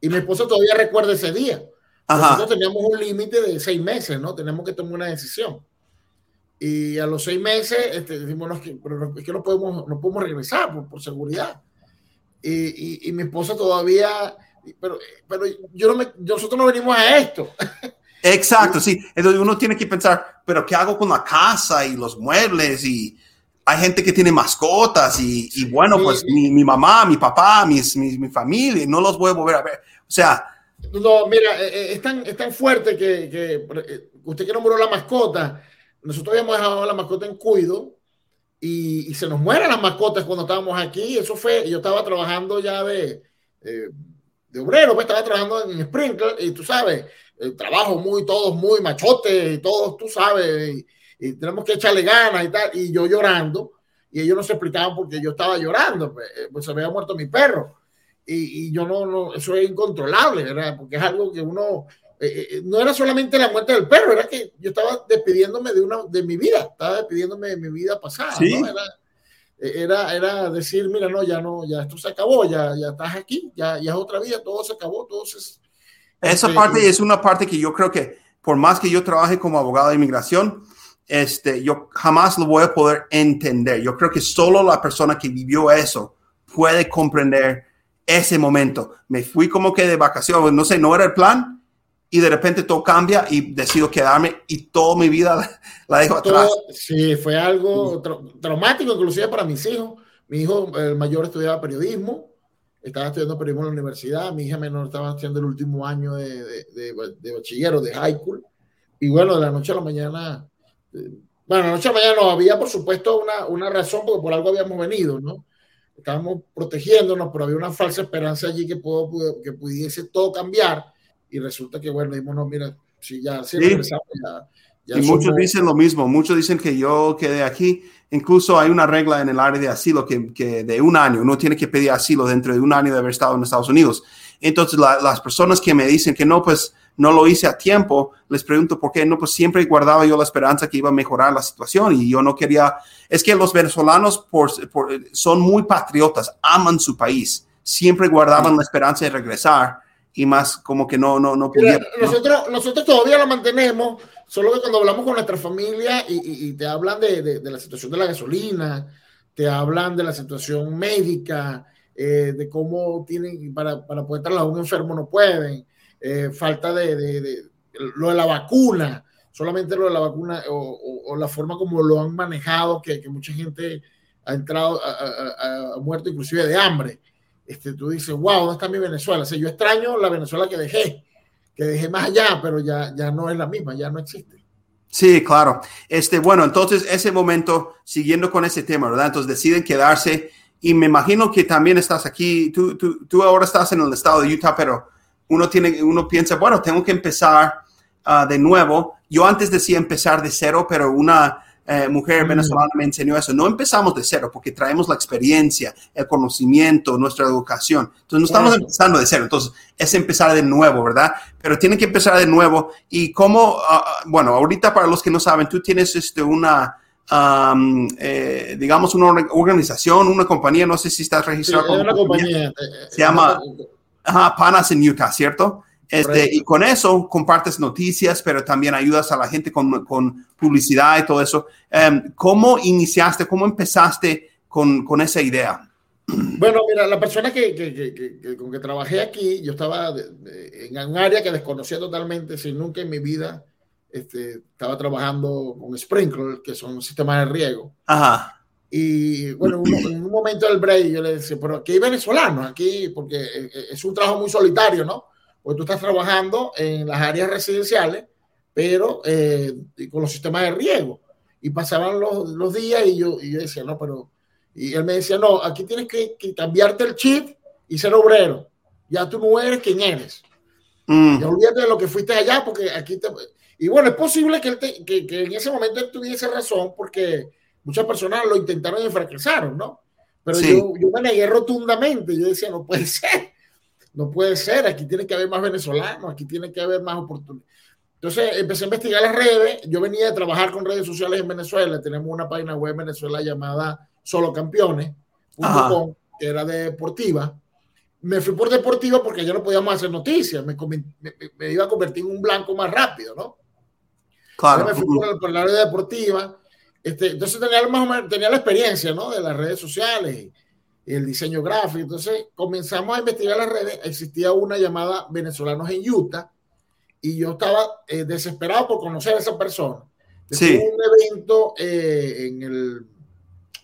y mi esposa todavía recuerda ese día. Nosotros teníamos un límite de seis meses, ¿no? Tenemos que tomar una decisión. Y a los seis meses este, decimos, no, es, que, pero es que no podemos, no podemos regresar por, por seguridad. Y, y, y, mi esposa todavía pero, pero yo no me, nosotros no venimos a esto. Exacto, *laughs* sí. Entonces uno tiene que pensar, pero ¿qué hago con la casa y los muebles? Y hay gente que tiene mascotas y, y bueno, pues mi, mi, mamá, mi papá, mis, mi, mi familia, no los voy a volver a ver. O sea... No, mira, eh, eh, es tan, es tan fuerte que, que eh, usted que nombró la mascota, nosotros habíamos dejado la mascota en cuido y, y, se nos mueren las mascotas cuando estábamos aquí. Eso fue, yo estaba trabajando ya de, de obrero, pues estaba trabajando en Sprinkler y tú sabes, el trabajo muy, todos muy machotes y todos, tú sabes, y, y, tenemos que echarle ganas y tal. Y yo llorando y ellos no se explicaban porque yo estaba llorando, pues, eh, pues se había muerto mi perro. Y, y, yo no, no, eso es incontrolable, ¿verdad? Porque es algo que uno, eh, eh, no era solamente la muerte del perro, era que yo estaba despidiéndome de una de mi vida, estaba despidiéndome de mi vida pasada, ¿Sí? ¿no? Era, era, era, decir, mira, no, ya no, ya esto se acabó, ya, ya estás aquí, ya, ya es otra vida, todo se acabó, todo se... Esa este, parte es una parte que yo creo que por más que yo trabaje como abogado de inmigración, este, yo jamás lo voy a poder entender. Yo creo que solo la persona que vivió eso puede comprender ese momento. Me fui como que de vacaciones, no sé, no era el plan, y de repente todo cambia y decido quedarme y toda mi vida *laughs* la dejo atrás. Todo, sí, fue algo tra traumático, inclusive para mis hijos. Mi hijo, el mayor, estudiaba periodismo, estaba estudiando periodismo en la universidad, mi hija menor estaba haciendo el último año de, de, de, de bachillero, de high school. Y bueno, de la noche a la mañana, bueno, noche a mañana no había, por supuesto, una, una razón, porque por algo habíamos venido, ¿no? Estábamos protegiéndonos, pero había una falsa esperanza allí que, puedo, que pudiese todo cambiar y resulta que, bueno, no, mira, si ya, si sí. regresamos, ya, ya y somos... muchos dicen lo mismo, muchos dicen que yo quedé aquí, incluso hay una regla en el área de asilo que, que de un año, uno tiene que pedir asilo dentro de un año de haber estado en Estados Unidos. Entonces, la, las personas que me dicen que no, pues no lo hice a tiempo, les pregunto por qué no, pues siempre guardaba yo la esperanza que iba a mejorar la situación y yo no quería, es que los venezolanos por, por, son muy patriotas, aman su país, siempre guardaban la esperanza de regresar y más como que no, no, no pudieron. ¿no? Nosotros, nosotros todavía lo mantenemos, solo que cuando hablamos con nuestra familia y, y, y te hablan de, de, de, la situación de la gasolina, te hablan de la situación médica, eh, de cómo tienen, para, para poder trasladar a un enfermo no pueden, eh, falta de, de, lo de la vacuna, solamente lo de la vacuna o, o, la forma como lo han manejado, que, que mucha gente ha entrado, ha, muerto inclusive de hambre este, tú dices, wow, ¿dónde está mi Venezuela? O sea, yo extraño la Venezuela que dejé, que dejé más allá, pero ya, ya no es la misma, ya no existe. Sí, claro. Este, bueno, entonces ese momento, siguiendo con ese tema, ¿verdad? Entonces deciden quedarse y me imagino que también estás aquí, tú, tú, tú ahora estás en el estado de Utah, pero uno, tiene, uno piensa, bueno, tengo que empezar uh, de nuevo. Yo antes decía empezar de cero, pero una, eh, mujer venezolana me enseñó eso. No empezamos de cero porque traemos la experiencia, el conocimiento, nuestra educación. Entonces no estamos empezando de cero. Entonces es empezar de nuevo, ¿verdad? Pero tiene que empezar de nuevo. Y como, uh, bueno, ahorita para los que no saben, tú tienes este, una... Um, eh, digamos una organización, una compañía, no sé si estás registrado. Sí, una compañía. Se llama uh, Panas en Utah, ¿cierto? Este, y con eso compartes noticias, pero también ayudas a la gente con, con publicidad y todo eso. Um, ¿Cómo iniciaste, cómo empezaste con, con, esa idea? Bueno, mira, la persona que, que, que, con que trabajé aquí, yo estaba de, de, en un área que desconocía totalmente, sin nunca en mi vida este, estaba trabajando con Sprinkler, que son sistemas de riego. Ajá. Y bueno, en un momento del break yo le decía, pero aquí hay venezolanos, aquí, porque eh, eh, es un trabajo muy solitario, ¿no? Porque tú estás trabajando en las áreas residenciales, pero eh, con los sistemas de riego. Y pasaban los, los días y yo, y yo, decía, no, pero... Y él me decía, no, aquí tienes que, que, cambiarte el chip y ser obrero. Ya tú no eres quien eres. Mm. Ya olvídate de lo que fuiste allá, porque aquí te... Y bueno, es posible que, él te, que, que en ese momento él tuviese razón, porque muchas personas lo intentaron y fracasaron, ¿no? Pero sí. yo, yo me negué rotundamente. Yo decía, no puede *laughs* ser no puede ser, aquí tiene que haber más venezolanos, aquí tiene que haber más oportunidades. Entonces empecé a investigar las redes, yo venía de trabajar con redes sociales en Venezuela, tenemos una página web en Venezuela llamada Solo Campeones.com, que era de deportiva. Me fui por deportiva porque ya no podíamos hacer noticias, me, me, me iba a convertir en un blanco más rápido, ¿no? Claro. Entonces me fui por, por la área deportiva. Este, entonces tenía, más o menos, tenía la experiencia, ¿no? De las redes sociales. el diseño gráfico. Entonces comenzamos a investigar las redes. Existía una llamada Venezolanos en Utah y yo estaba eh, desesperado por conocer a esa persona. Sí. un evento eh, en, el,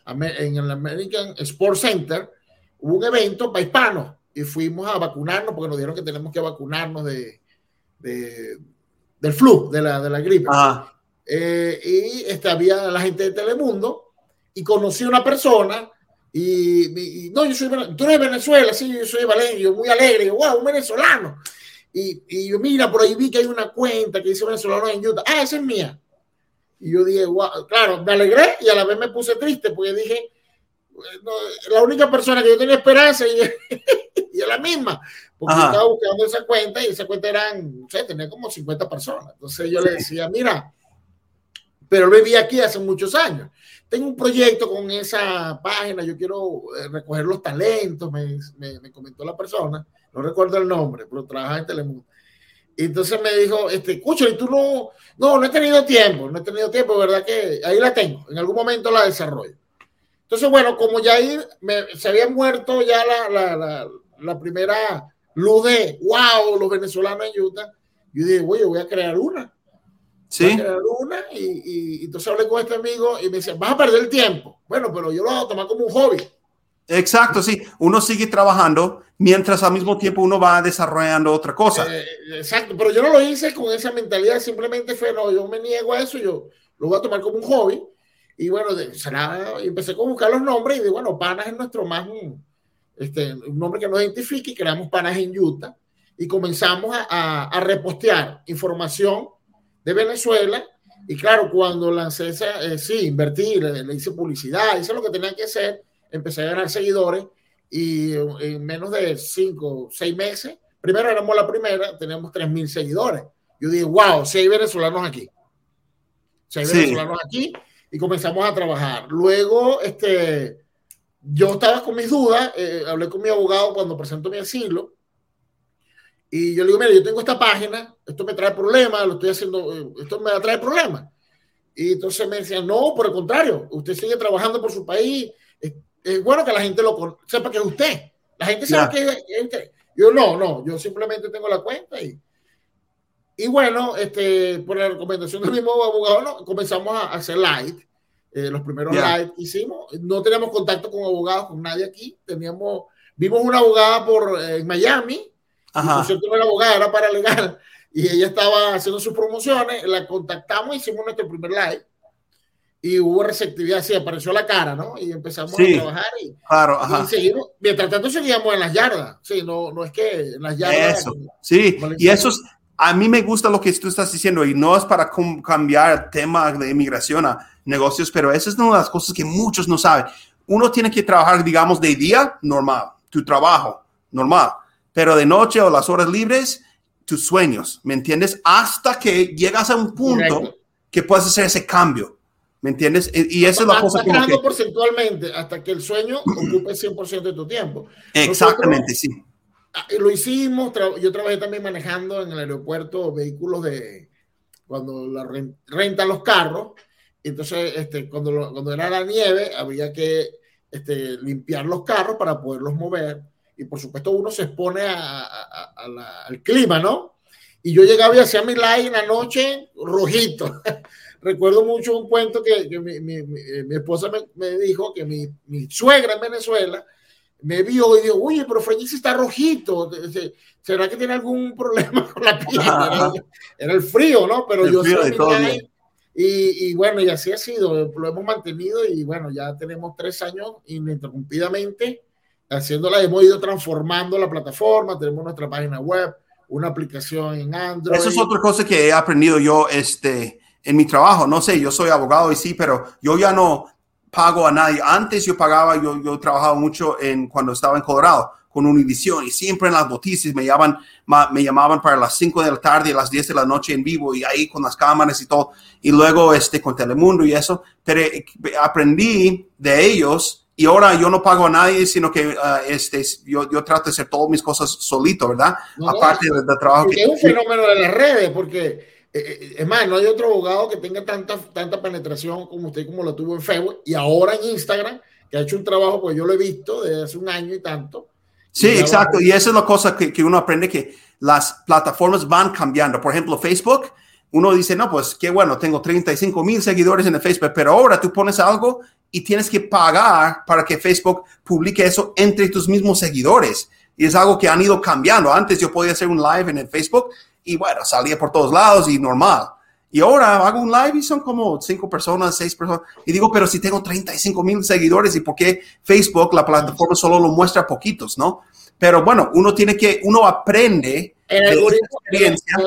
en el American Sports Center, hubo un evento para hispanos y fuimos a vacunarnos porque nos dijeron que tenemos que vacunarnos de, del flu, de la, de la gripe. Eh, y este, había la gente de Telemundo y conocí a una persona y, no, yo soy, tú eres de Venezuela, sí, yo soy valerio, muy alegre, yo, wow, un venezolano. Y, y, yo, mira, por ahí vi que hay una cuenta que dice venezolano en Utah. Ah, esa es mía. Y yo dije, wow, claro, me alegré y a la vez me puse triste porque dije, la única persona que yo tenía esperanza y, *laughs* y es la misma, porque yo estaba buscando esa cuenta y esa cuenta eran, no sé, tenía como 50 personas. Entonces yo le decía, mira, pero él vivía aquí hace muchos años. Tengo un proyecto con esa página, yo quiero eh, recoger los talentos, me, me, comentó la persona, no recuerdo el nombre, pero trabaja en Telemundo. Y entonces me dijo, este, escucha, y tú no, no, no he tenido tiempo, no he tenido tiempo, ¿verdad? Que ahí la tengo, en algún momento la desarrollo. Entonces, bueno, como ya ahí se había muerto ya la, la, la, la, primera luz de, wow, los venezolanos en Utah, yo dije, oye, voy a crear una. Sí. Voy a crear una y, y, entonces hablé con este amigo y me decía, vas a perder el tiempo. Bueno, pero yo lo voy a tomar como un hobby. Exacto, sí. Uno sigue trabajando mientras al mismo tiempo uno va desarrollando otra cosa. Eh, exacto, pero yo no lo hice con esa mentalidad, simplemente fue, no, yo me niego a eso, yo lo voy a tomar como un hobby y bueno, será, empecé a buscar los nombres y de bueno, Panas es nuestro más, este, un nombre que nos identifique y creamos Panas en Utah. Y comenzamos a, a, repostear información de Venezuela. Y claro, cuando lancé esa, eh, sí, invertí, le, hice publicidad, hice lo que tenía que hacer, empecé a ganar seguidores y en menos de cinco, seis meses, primero éramos la primera, teníamos tres mil seguidores. Yo dije, wow, si hay venezolanos aquí. Si hay venezolanos aquí y comenzamos a trabajar. Luego, este, yo estaba con mis dudas, eh, hablé con mi abogado cuando presento mi asilo y yo le digo, mira, yo tengo esta página, esto me trae problemas, lo estoy haciendo, eh, esto me trae problemas. Y entonces me decían, no, por el contrario, usted sigue trabajando por su país, es, bueno que la gente lo sepa que es usted. La gente sabe que es usted. Yo no, no, yo simplemente tengo la cuenta y, y bueno, este, por la recomendación del mismo abogado, no, comenzamos a hacer light. Eh, los primeros light hicimos. No teníamos contacto con abogados, con nadie aquí. Teníamos, vimos una abogada por, en Miami. Ajá. Y, por era abogada, era para legal. Y ella estaba haciendo sus promociones. La contactamos, hicimos nuestro primer live. Y hubo receptividad, sí, apareció la cara, ¿no? Y empezamos a trabajar. Y, claro, ajá. y seguimos, mientras tanto seguíamos en las yardas. Sí, no, no es que en las yardas. Eso, sí. Y eso es a mí me gusta lo que tú estás diciendo y no es para cambiar el tema de inmigración a negocios, pero esa es una de las cosas que muchos no saben. Uno tiene que trabajar, digamos, de día, normal, tu trabajo, normal, pero de noche o las horas libres, tus sueños, ¿me entiendes? Hasta que llegas a un punto que puedes hacer ese cambio. ¿Me entiendes? Y, esa es la cosa que... porcentualmente hasta que el sueño *clears throat* ocupe 100% de tu tiempo. Exactamente, sí lo hicimos, yo trabajé también manejando en el aeropuerto vehículos de cuando la rentan los carros, entonces este, cuando, cuando era la nieve había que este, limpiar los carros para poderlos mover y por supuesto uno se expone al clima, ¿no? Y yo llegaba y hacía mi live en la noche rojito. *laughs* Recuerdo mucho un cuento que, mi, mi, mi, esposa me, me, dijo que mi, suegra en Venezuela me vio y dijo, oye, pero Freddy está rojito, ¿será que tiene algún *laughs* problema con la piel? Era, el frío, ¿no? Pero yo soy y, y, bueno, y así ha sido, lo hemos mantenido y bueno, ya tenemos tres años ininterrumpidamente haciéndola, hemos ido transformando la plataforma, tenemos nuestra página web, una aplicación en Android. Eso es otra cosa que he aprendido yo este, en mi trabajo, no sé, yo soy abogado y sí, pero yo ya no, pago a nadie. Antes yo pagaba, yo, yo trabajaba mucho en, cuando estaba en Colorado con Univision y siempre en las noticias me llamaban, me llamaban para las 5 de la tarde y las 10 de la noche en vivo y ahí con las cámaras y todo. Y luego este, con Telemundo y eso. Pero eh, aprendí de ellos y ahora yo no pago a nadie, sino que uh, este, yo, yo trato de hacer todas mis cosas solito, ¿verdad? Aparte del trabajo. Que, es un fenómeno de las redes porque eh, eh, es más, no hay otro abogado que tenga tanta, tanta penetración como usted, como lo tuvo en Facebook y ahora en Instagram, que ha hecho un trabajo, pues yo lo he visto desde hace un año y tanto. Sí, exacto. Y esa es la cosa que, que, uno aprende, que las plataformas van cambiando. Por ejemplo, Facebook, uno dice, no, pues qué bueno, tengo 35 mil seguidores en el Facebook, pero ahora tú pones algo y tienes que pagar para que Facebook publique eso entre tus mismos seguidores. Y es algo que han ido cambiando. Antes yo podía hacer un live en el Facebook y bueno, salía por todos lados y normal. Y ahora hago un live y son como cinco personas, seis personas. Y digo, pero si tengo 35 mil seguidores, ¿y por qué Facebook, la plataforma, solo lo muestra poquitos, no? Pero bueno, uno tiene que, uno aprende. El algoritmo, experiencia.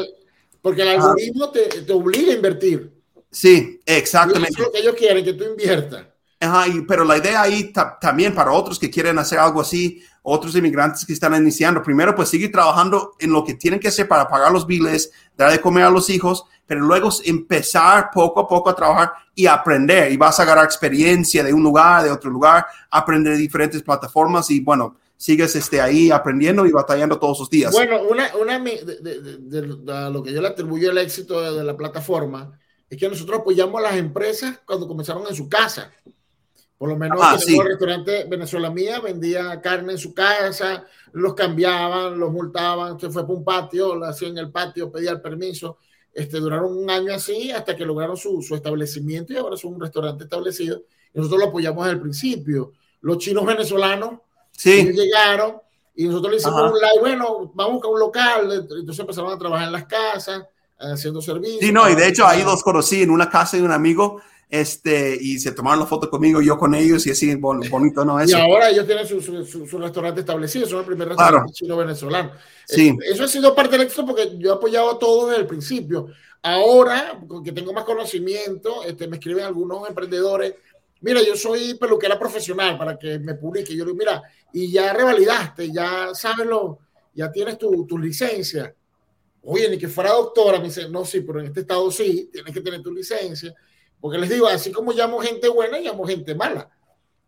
Porque el algoritmo te, te, obliga a invertir. Sí, exactamente. es lo que ellos quieren, que tú inviertas. Ajá, pero la idea ahí también para otros que quieren hacer algo así, otros inmigrantes que están iniciando, primero pues seguir trabajando en lo que tienen que hacer para pagar los biles, dar de comer a los hijos, pero luego empezar poco a poco a trabajar y aprender y vas a agarrar experiencia de un lugar, de otro lugar, aprender diferentes plataformas y bueno, sigues este, ahí aprendiendo y batallando todos los días. Bueno, una, una de, de, de, lo que yo le atribuyo el éxito de, la plataforma es que nosotros apoyamos a las empresas cuando comenzaron en su casa. Por lo menos ah, el restaurante Venezuela Mía vendía carne en su casa, los cambiaban, los multaban, se fue para un patio, lo hacía en el patio, pedía el permiso. Este, duraron un año así hasta que lograron su, su establecimiento y ahora son un restaurante establecido. nosotros lo apoyamos desde el principio. Los chinos venezolanos sí. llegaron y nosotros le hicimos un live, bueno, vamos a buscar un local. Entonces empezaron a trabajar en las casas, haciendo servicios. Sí, no, y de hecho ahí los conocí en una casa de un amigo este, y se tomaron la foto conmigo, yo con ellos, y así bonito, ¿no? Eso. Y ahora ellos tienen su, su, restaurante establecido, son el primer restaurante chino venezolano. Sí. Eh, eso ha sido parte del éxito porque yo he apoyado a todos desde el principio. Ahora, que tengo más conocimiento, este, me escriben algunos emprendedores, mira, yo soy peluquera profesional para que me publique. Yo digo, mira, y ya revalidaste, ya sabes lo, ya tienes tu, tu licencia. Oye, ni que fuera doctora, me dice, no, sí, pero en este estado sí, tienes que tener tu licencia. Porque les digo, así como llamo gente buena, llamo gente mala.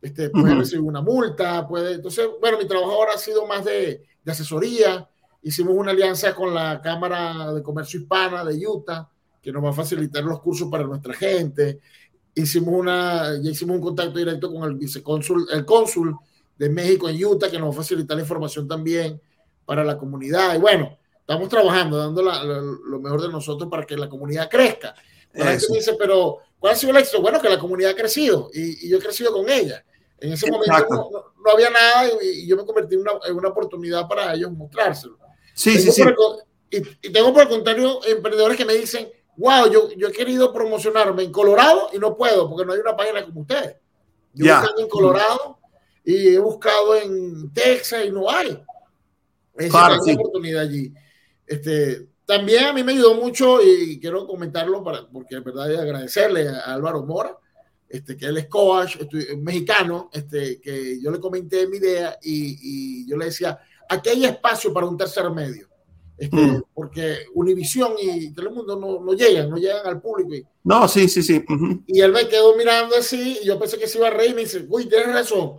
Este, puede recibir una multa, puede. Entonces, bueno, mi trabajo ahora ha sido más de, de, asesoría. Hicimos una alianza con la Cámara de Comercio Hispana de Utah, que nos va a facilitar los cursos para nuestra gente. Hicimos una, ya hicimos un contacto directo con el vicecónsul, el cónsul de México en Utah, que nos va a facilitar la información también para la comunidad. Y bueno, estamos trabajando, dando la, lo mejor de nosotros para que la comunidad crezca. La gente dice, pero ¿Cuál ha sido el éxito? Bueno, que la comunidad ha crecido y, yo he crecido con ella. En ese momento no, había nada y, yo me convertí en una, en una, oportunidad para ellos mostrárselo. Sí, sí, sí. y, tengo por el contrario emprendedores que me dicen, wow, yo, yo he querido promocionarme en Colorado y no puedo porque no hay una página como ustedes. Yo he buscado en Colorado y he buscado en Texas y no hay. Esa claro, es oportunidad allí. Este, también a mí me ayudó mucho y quiero comentarlo para, porque es verdad y agradecerle a Álvaro Mora, este, que él es coach mexicano, este, que yo le comenté mi idea y, y, yo le decía, aquí hay espacio para un tercer medio. Este, mm. Porque Univisión y Telemundo no, no llegan, no llegan al público. Y, no, sí, sí, sí. Y él me quedó mirando así y yo pensé que se iba a reír y me dice, uy, tienes razón.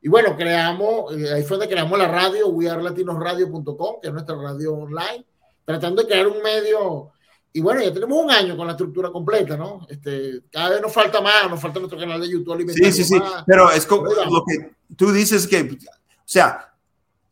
Y bueno, creamos, eh, ahí fue donde creamos la radio, wearlatinosradio.com, que es nuestra radio online tratando de crear un medio. Y bueno, ya tenemos un año con la estructura completa, ¿no? Este, cada vez nos falta más, nos falta nuestro canal de YouTube. Sí, sí, sí, pero es como lo que tú dices que, o sea,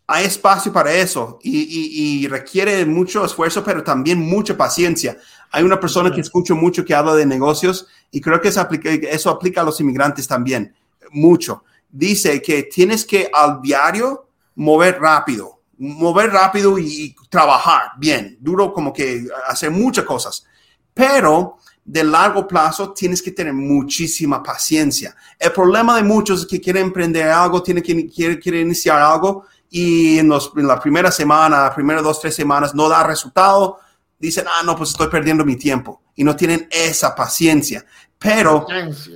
hay espacio para eso y, y, requiere mucho esfuerzo, pero también mucha paciencia. Hay una persona que escucho mucho que habla de negocios y creo que eso aplica, eso aplica a los inmigrantes también, mucho. Dice que tienes que al diario mover rápido mover rápido y, trabajar bien, duro como que hacer muchas cosas, pero de largo plazo tienes que tener muchísima paciencia. El problema de muchos que quieren emprender algo, tienen que quieren, iniciar algo y en, los, en la primera semana, las primeras dos, tres semanas no da resultado, dicen, ah, no, pues estoy perdiendo mi tiempo y no tienen esa paciencia. Pero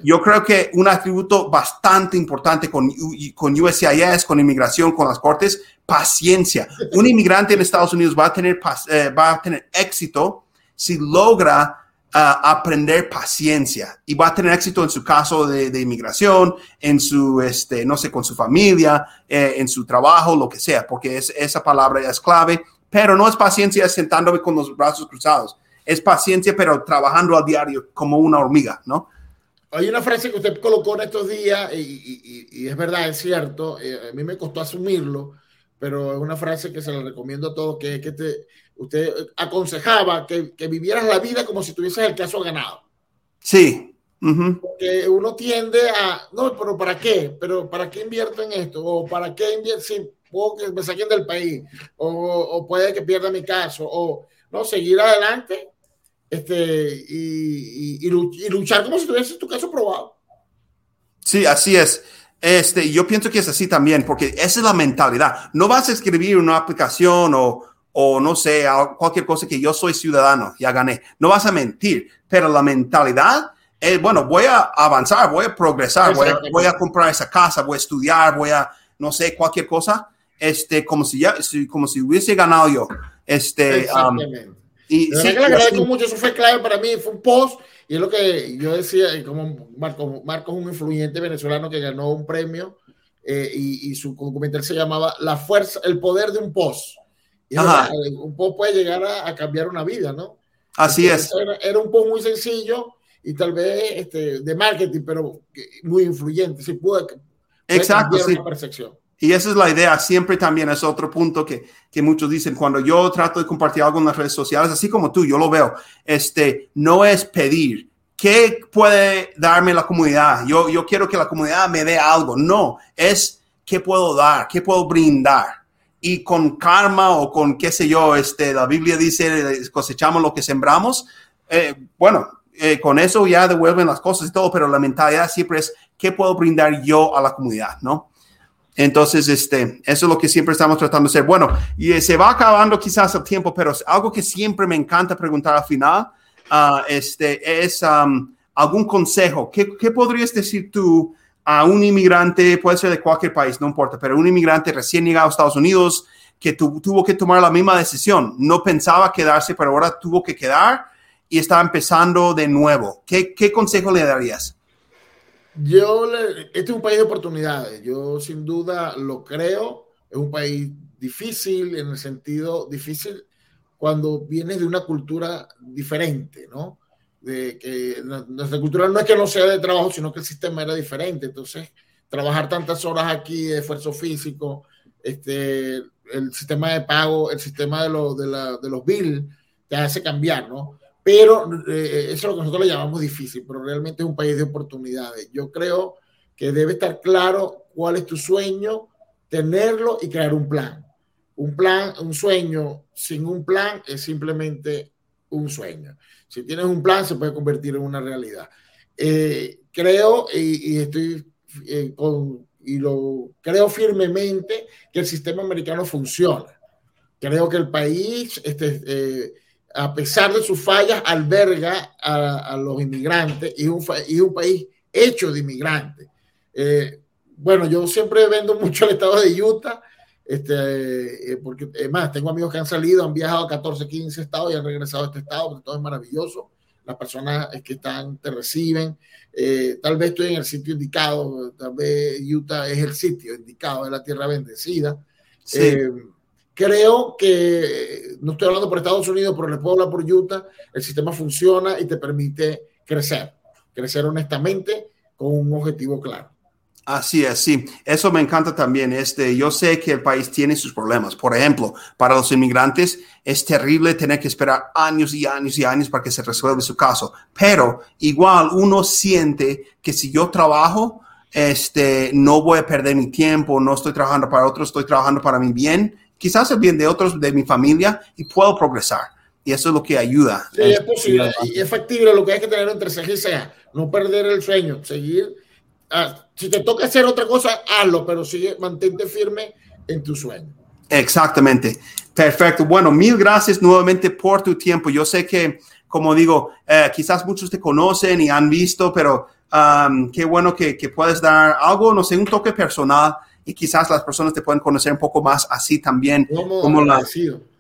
yo creo que un atributo bastante importante con, con USCIS, con inmigración, con las cortes, paciencia. Un inmigrante en Estados Unidos va a tener, eh, va a tener éxito si logra ah, aprender paciencia. Y va a tener éxito en su caso de, inmigración, en su, este, no sé, con su familia, eh, en su trabajo, lo que sea, porque es, esa palabra es clave, pero no es paciencia sentándome con los brazos cruzados es paciencia, pero trabajando a diario como una hormiga, ¿no? hay una frase que usted colocó en estos días y, es verdad, es cierto, eh, a mí me costó asumirlo, pero es una frase que se la recomiendo a todos, que es que te, usted aconsejaba que, que, vivieras la vida como si tuvieses el caso ganado. Sí. Porque uno tiende a, no, pero ¿para qué? ¿Pero para qué invierto en esto? ¿O para qué invierto? Si puedo que me saquen del país, o, o, puede que pierda mi caso, o no, seguir adelante este, y, y, luchar como si tuvieses tu caso probado. Sí, así es. Este, yo pienso que es así también, porque esa es la mentalidad. No vas a escribir una aplicación o, o no sé, cualquier cosa que yo soy ciudadano, ya gané. No vas a mentir, pero la mentalidad es, bueno, voy a avanzar, voy a progresar, voy a, voy a, comprar esa casa, voy a estudiar, voy a, no sé, cualquier cosa, este, como si ya, como si hubiese ganado yo. Este, um, y sí, que le agradezco mucho, eso fue clave para mí, fue un post, y es lo que yo decía, como Marco, Marco es un influyente venezolano que ganó un premio, eh, y, su documental se llamaba La fuerza, el poder de un post. Y un post puede llegar a, cambiar una vida, ¿no? Así es. Era, un post muy sencillo y tal vez este, de marketing, pero muy influyente. Sí, puede, puede Exacto, sí. percepción. Y esa es la idea. Siempre también es otro punto que, que, muchos dicen cuando yo trato de compartir algo en las redes sociales, así como tú, yo lo veo. Este no es pedir. ¿Qué puede darme la comunidad? Yo, yo quiero que la comunidad me dé algo. No, es qué puedo dar, qué puedo brindar. Y con karma o con qué sé yo, este, la Biblia dice cosechamos lo que sembramos. Eh, bueno, eh, con eso ya devuelven las cosas y todo, pero la mentalidad siempre es qué puedo brindar yo a la comunidad, ¿no? Entonces, este, eso es lo que siempre estamos tratando de hacer. Bueno, y eh, se va acabando quizás el tiempo, pero algo que siempre me encanta preguntar al final uh, este, es algún consejo. ¿Qué, ¿Qué, podrías decir tú a un inmigrante, puede ser de cualquier país, no importa, pero un inmigrante recién llegado a Estados Unidos que tuvo que tomar la misma decisión? No pensaba quedarse, pero ahora tuvo que quedar y está empezando de nuevo. ¿Qué, qué consejo le darías? Yo, este es un país de oportunidades. Yo sin duda lo creo. Es un país difícil en el sentido difícil cuando vienes de una cultura diferente, ¿no? De que nuestra cultura no es que no sea de trabajo, sino que el sistema era diferente. Entonces, trabajar tantas horas aquí esfuerzo físico, este, el sistema de pago, el sistema de, lo, de, la, de los bills, te hace cambiar, ¿no? Pero eh, eso es lo que nosotros le llamamos difícil, pero realmente es un país de oportunidades. Yo creo que debe estar claro cuál es tu sueño, tenerlo y crear un plan. Un plan, un sueño sin un plan es simplemente un sueño. Si tienes un plan, se puede convertir en una realidad. Eh, creo y, estoy eh, con, y lo creo firmemente que el sistema americano funciona. Creo que el país este, a pesar de sus fallas, alberga a, los inmigrantes y es un, un, país hecho de inmigrantes. Eh, bueno, yo siempre vendo *laughs* mucho el estado de Utah, este, eh, porque además tengo amigos que han salido, han viajado a 14, 15 estados y han regresado a este estado, porque todo es maravilloso. Las personas que están te reciben. Eh, tal vez estoy en el sitio indicado, tal vez Utah es el sitio indicado, es la tierra bendecida. Sí Creo que, no estoy hablando por Estados Unidos, pero le puedo hablar por Utah, el sistema funciona y te permite crecer, crecer honestamente con un objetivo claro. Así es, sí. Eso me encanta también. Este, yo sé que el país tiene sus problemas. Por ejemplo, para los inmigrantes es terrible tener que esperar años y años y años para que se resuelva su caso. Pero igual uno siente que si yo trabajo, este, no voy a perder mi tiempo, no estoy trabajando para otros, estoy trabajando para mi bien quizás el bien de otros de mi familia y puedo progresar. Y eso es lo que ayuda. Sí, es posible y es factible. Lo que hay que tener entre ceja y ceja, no perder el sueño, seguir. Ah, si te toca hacer otra cosa, hazlo, pero sigue, mantente firme en tu sueño. Exactamente. Perfecto. Bueno, mil gracias nuevamente por tu tiempo. Yo sé que, como digo, eh, quizás muchos te conocen y han visto, pero um, qué bueno que, que puedes dar algo, no sé, un toque personal y quizás las personas te pueden conocer un poco más así también, como la,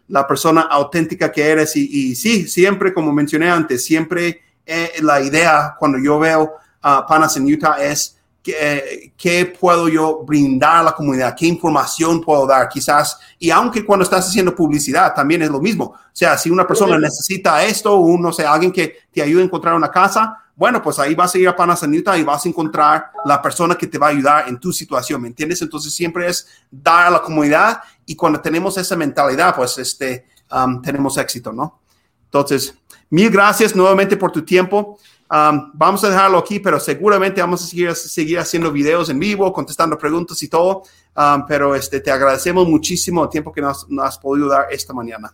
la, persona auténtica que eres. Y, y, sí, siempre, como mencioné antes, siempre eh, la idea cuando yo veo uh, panas en Utah es eh, qué puedo yo brindar a la comunidad, qué información puedo dar, quizás, y aunque cuando estás haciendo publicidad también es lo mismo. O sea, si una persona necesita esto, o no sé, alguien que te ayude a encontrar una casa, bueno, pues ahí vas a ir a Panasonic y vas a encontrar la persona que te va a ayudar en tu situación, ¿me entiendes? Entonces siempre es dar a la comunidad y cuando tenemos esa mentalidad, pues este, um, tenemos éxito, ¿no? Entonces, mil gracias nuevamente por tu tiempo. Um, vamos a dejarlo aquí, pero seguramente vamos a seguir, seguir haciendo videos en vivo, contestando preguntas y todo. Um, pero este, te agradecemos muchísimo el tiempo que nos, nos has podido dar esta mañana.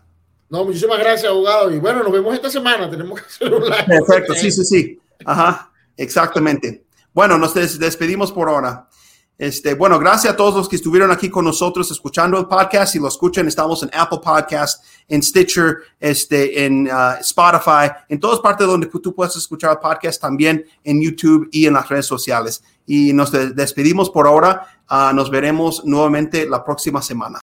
No, muchísimas gracias, abogado. Y bueno, nos vemos esta semana. Tenemos que hacer un live. Perfecto, sí, sí, sí. Ajá, exactamente. Bueno, nos despedimos por ahora. Este, bueno, gracias a todos los que estuvieron aquí con nosotros escuchando el podcast. Si lo escuchan, estamos en Apple Podcast, en Stitcher, este, en uh, Spotify, en todas partes donde tú puedes escuchar el podcast, también en YouTube y en las redes sociales. Y nos despedimos por ahora. Uh, nos veremos nuevamente la próxima semana.